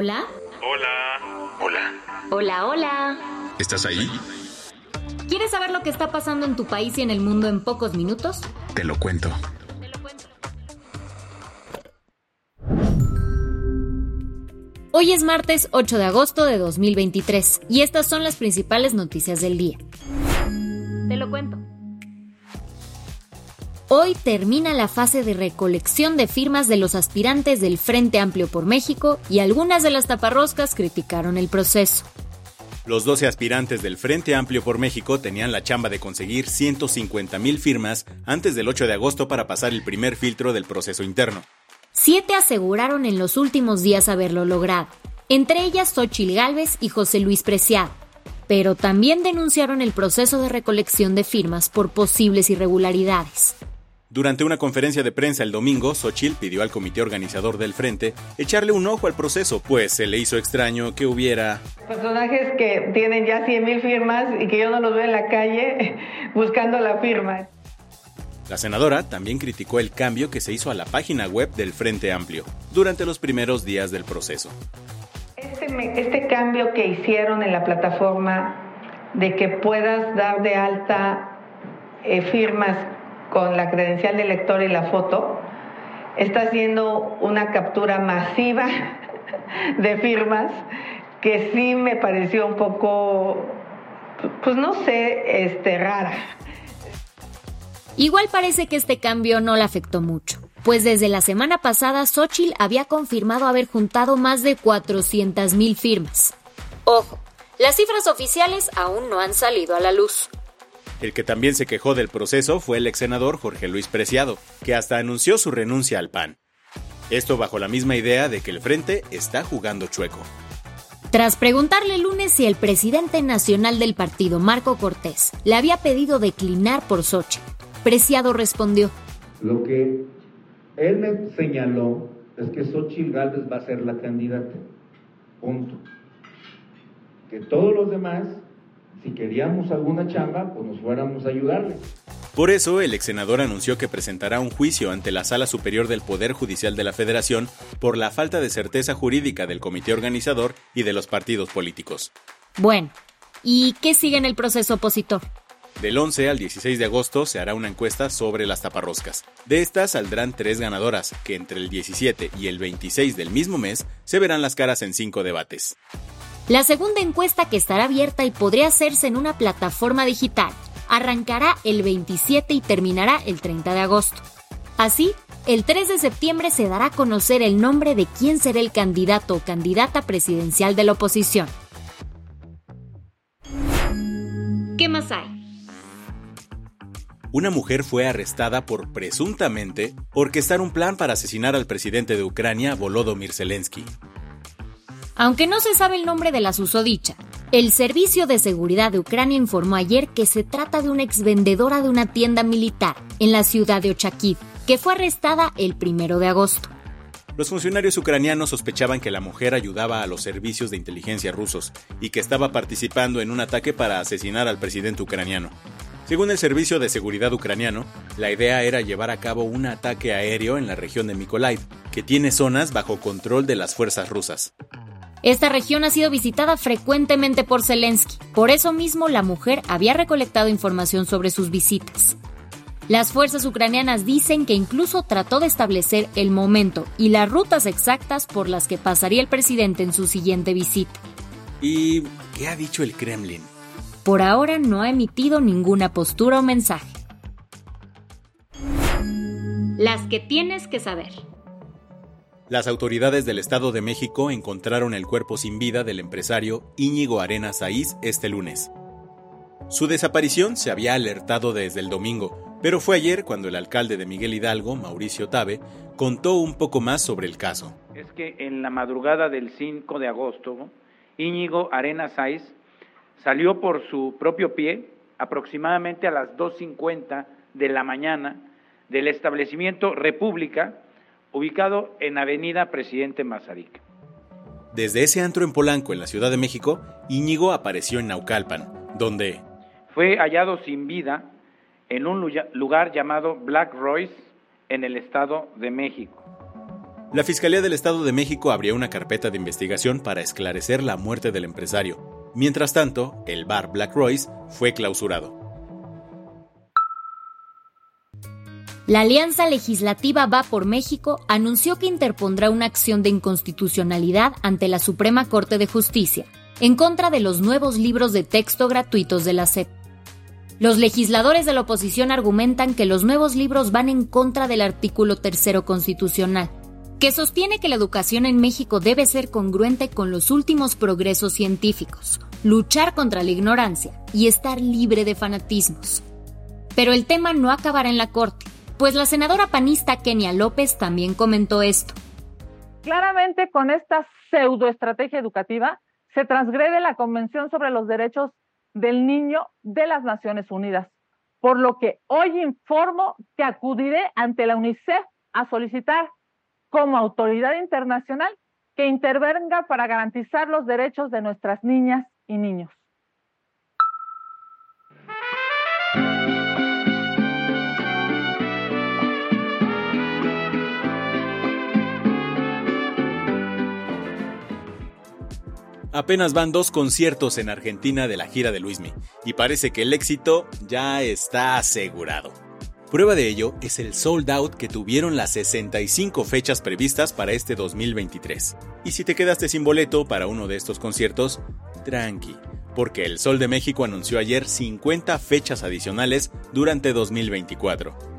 Hola. Hola. Hola. Hola, hola. ¿Estás ahí? ¿Quieres saber lo que está pasando en tu país y en el mundo en pocos minutos? Te lo cuento. Hoy es martes 8 de agosto de 2023 y estas son las principales noticias del día. Te lo cuento. Hoy termina la fase de recolección de firmas de los aspirantes del Frente Amplio por México y algunas de las taparroscas criticaron el proceso. Los 12 aspirantes del Frente Amplio por México tenían la chamba de conseguir 150 mil firmas antes del 8 de agosto para pasar el primer filtro del proceso interno. Siete aseguraron en los últimos días haberlo logrado, entre ellas Xochil Gálvez y José Luis Preciado, pero también denunciaron el proceso de recolección de firmas por posibles irregularidades. Durante una conferencia de prensa el domingo, Xochitl pidió al comité organizador del frente echarle un ojo al proceso, pues se le hizo extraño que hubiera personajes que tienen ya 100.000 firmas y que yo no los veo en la calle buscando la firma. La senadora también criticó el cambio que se hizo a la página web del Frente Amplio durante los primeros días del proceso. Este, este cambio que hicieron en la plataforma de que puedas dar de alta eh, firmas con la credencial de lector y la foto, está haciendo una captura masiva de firmas que sí me pareció un poco, pues no sé, este, rara. Igual parece que este cambio no le afectó mucho, pues desde la semana pasada Xochitl había confirmado haber juntado más de 400.000 firmas. Ojo, las cifras oficiales aún no han salido a la luz. El que también se quejó del proceso fue el ex senador Jorge Luis Preciado, que hasta anunció su renuncia al PAN. Esto bajo la misma idea de que el frente está jugando chueco. Tras preguntarle el lunes si el presidente nacional del partido, Marco Cortés, le había pedido declinar por Xochitl, Preciado respondió. Lo que él me señaló es que Xochitl Gálvez va a ser la candidata. Punto. Que todos los demás, si queríamos alguna chamba, pues nos fuéramos a ayudarle. Por eso, el ex senador anunció que presentará un juicio ante la Sala Superior del Poder Judicial de la Federación por la falta de certeza jurídica del comité organizador y de los partidos políticos. Bueno, ¿y qué sigue en el proceso opositor? Del 11 al 16 de agosto se hará una encuesta sobre las taparroscas. De estas saldrán tres ganadoras, que entre el 17 y el 26 del mismo mes se verán las caras en cinco debates. La segunda encuesta, que estará abierta y podría hacerse en una plataforma digital, arrancará el 27 y terminará el 30 de agosto. Así, el 3 de septiembre se dará a conocer el nombre de quién será el candidato o candidata presidencial de la oposición. ¿Qué más hay? una mujer fue arrestada por presuntamente orquestar un plan para asesinar al presidente de Ucrania, Volodymyr Zelensky. Aunque no se sabe el nombre de la susodicha, el Servicio de Seguridad de Ucrania informó ayer que se trata de una exvendedora de una tienda militar en la ciudad de Ochakiv, que fue arrestada el primero de agosto. Los funcionarios ucranianos sospechaban que la mujer ayudaba a los servicios de inteligencia rusos y que estaba participando en un ataque para asesinar al presidente ucraniano. Según el Servicio de Seguridad ucraniano, la idea era llevar a cabo un ataque aéreo en la región de Mykolaiv, que tiene zonas bajo control de las fuerzas rusas. Esta región ha sido visitada frecuentemente por Zelensky, por eso mismo la mujer había recolectado información sobre sus visitas. Las fuerzas ucranianas dicen que incluso trató de establecer el momento y las rutas exactas por las que pasaría el presidente en su siguiente visita. ¿Y qué ha dicho el Kremlin? por ahora no ha emitido ninguna postura o mensaje. Las que tienes que saber. Las autoridades del Estado de México encontraron el cuerpo sin vida del empresario Íñigo Arena Saiz este lunes. Su desaparición se había alertado desde el domingo, Pero fue ayer cuando el alcalde de Miguel Hidalgo, Mauricio Tabe, contó un poco más sobre el caso. Es que en la madrugada del 5 de agosto, Íñigo Arena Saiz salió por su propio pie aproximadamente a las 2.50 de la mañana del establecimiento República, ubicado en Avenida Presidente Mazarik. Desde ese antro en Polanco, en la Ciudad de México, Íñigo apareció en Naucalpan, donde fue hallado sin vida en un lugar llamado Black Royce en el Estado de México. La Fiscalía del Estado de México abrió una carpeta de investigación para esclarecer la muerte del empresario. Mientras tanto, el bar Black Royce fue clausurado. La Alianza Legislativa Va por México anunció que interpondrá una acción de inconstitucionalidad ante la Suprema Corte de Justicia en contra de los nuevos libros de texto gratuitos de la SEP. Los legisladores de la oposición argumentan que los nuevos libros van en contra del artículo tercero constitucional, que sostiene que la educación en México debe ser congruente con los últimos progresos científicos, luchar contra la ignorancia y estar libre de fanatismos. Pero el tema no acabará en la Corte, pues la senadora panista Kenia López también comentó esto. Claramente con esta pseudoestrategia educativa se transgrede la Convención sobre los Derechos del Niño de las Naciones Unidas, por lo que hoy informo que acudiré ante la UNICEF a solicitar como autoridad internacional que intervenga para garantizar los derechos de nuestras niñas y niños. Apenas van dos conciertos en Argentina de la gira de Luismi, y parece que el éxito ya está asegurado. Prueba de ello es el sold out que tuvieron las 65 fechas previstas para este 2023. Y si te quedaste sin boleto para uno de estos conciertos, tranqui, porque el Sol de México anunció ayer 50 fechas adicionales durante 2024.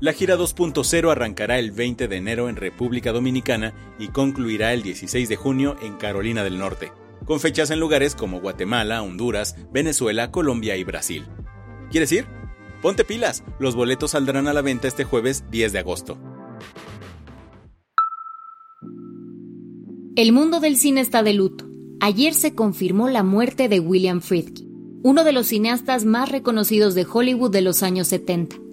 La gira 2.0 arrancará el 20 de enero en República Dominicana y concluirá el 16 de junio en Carolina del Norte, con fechas en lugares como Guatemala, Honduras, Venezuela, Colombia y Brasil. ¿Quieres ir? Ponte pilas, los boletos saldrán a la venta este jueves 10 de agosto. El mundo del cine está de luto. Ayer se confirmó la muerte de William Friedkin, uno de los cineastas más reconocidos de Hollywood de los años 70.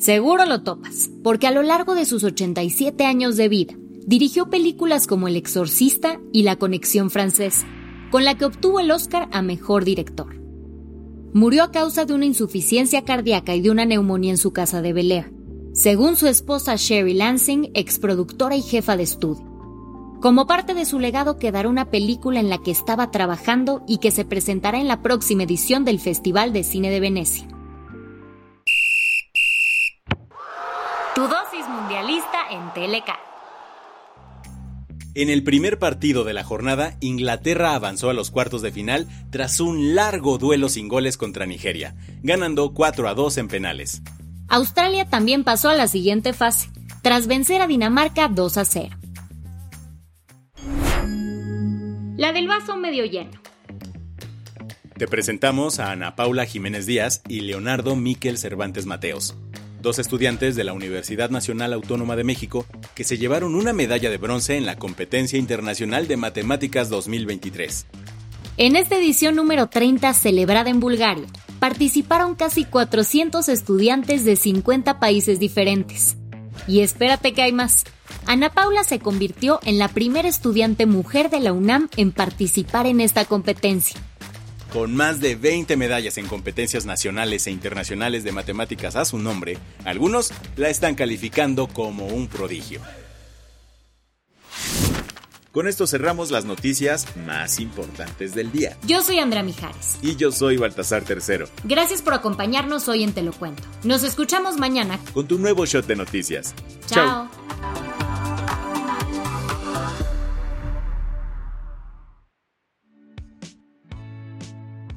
Seguro lo topas, porque a lo largo de sus 87 años de vida, dirigió películas como El Exorcista y La Conexión Francesa, con la que obtuvo el Oscar a Mejor Director. Murió a causa de una insuficiencia cardíaca y de una neumonía en su casa de Bel según su esposa Sherry Lansing, exproductora y jefa de estudio. Como parte de su legado quedará una película en la que estaba trabajando y que se presentará en la próxima edición del Festival de Cine de Venecia. Tu dosis mundialista en Teleca. En el primer partido de la jornada, Inglaterra avanzó a los cuartos de final tras un largo duelo sin goles contra Nigeria, ganando 4 a 2 en penales. Australia también pasó a la siguiente fase, tras vencer a Dinamarca 2 a 0. La del vaso medio lleno. Te presentamos a Ana Paula Jiménez Díaz y Leonardo Miquel Cervantes Mateos dos estudiantes de la Universidad Nacional Autónoma de México que se llevaron una medalla de bronce en la Competencia Internacional de Matemáticas 2023. En esta edición número 30 celebrada en Bulgaria, participaron casi 400 estudiantes de 50 países diferentes. Y espérate que hay más. Ana Paula se convirtió en la primera estudiante mujer de la UNAM en participar en esta competencia con más de 20 medallas en competencias nacionales e internacionales de matemáticas a su nombre, algunos la están calificando como un prodigio. Con esto cerramos las noticias más importantes del día. Yo soy Andrea Mijares. Y yo soy Baltasar Tercero. Gracias por acompañarnos hoy en Te lo Cuento. Nos escuchamos mañana con tu nuevo shot de noticias. Chao.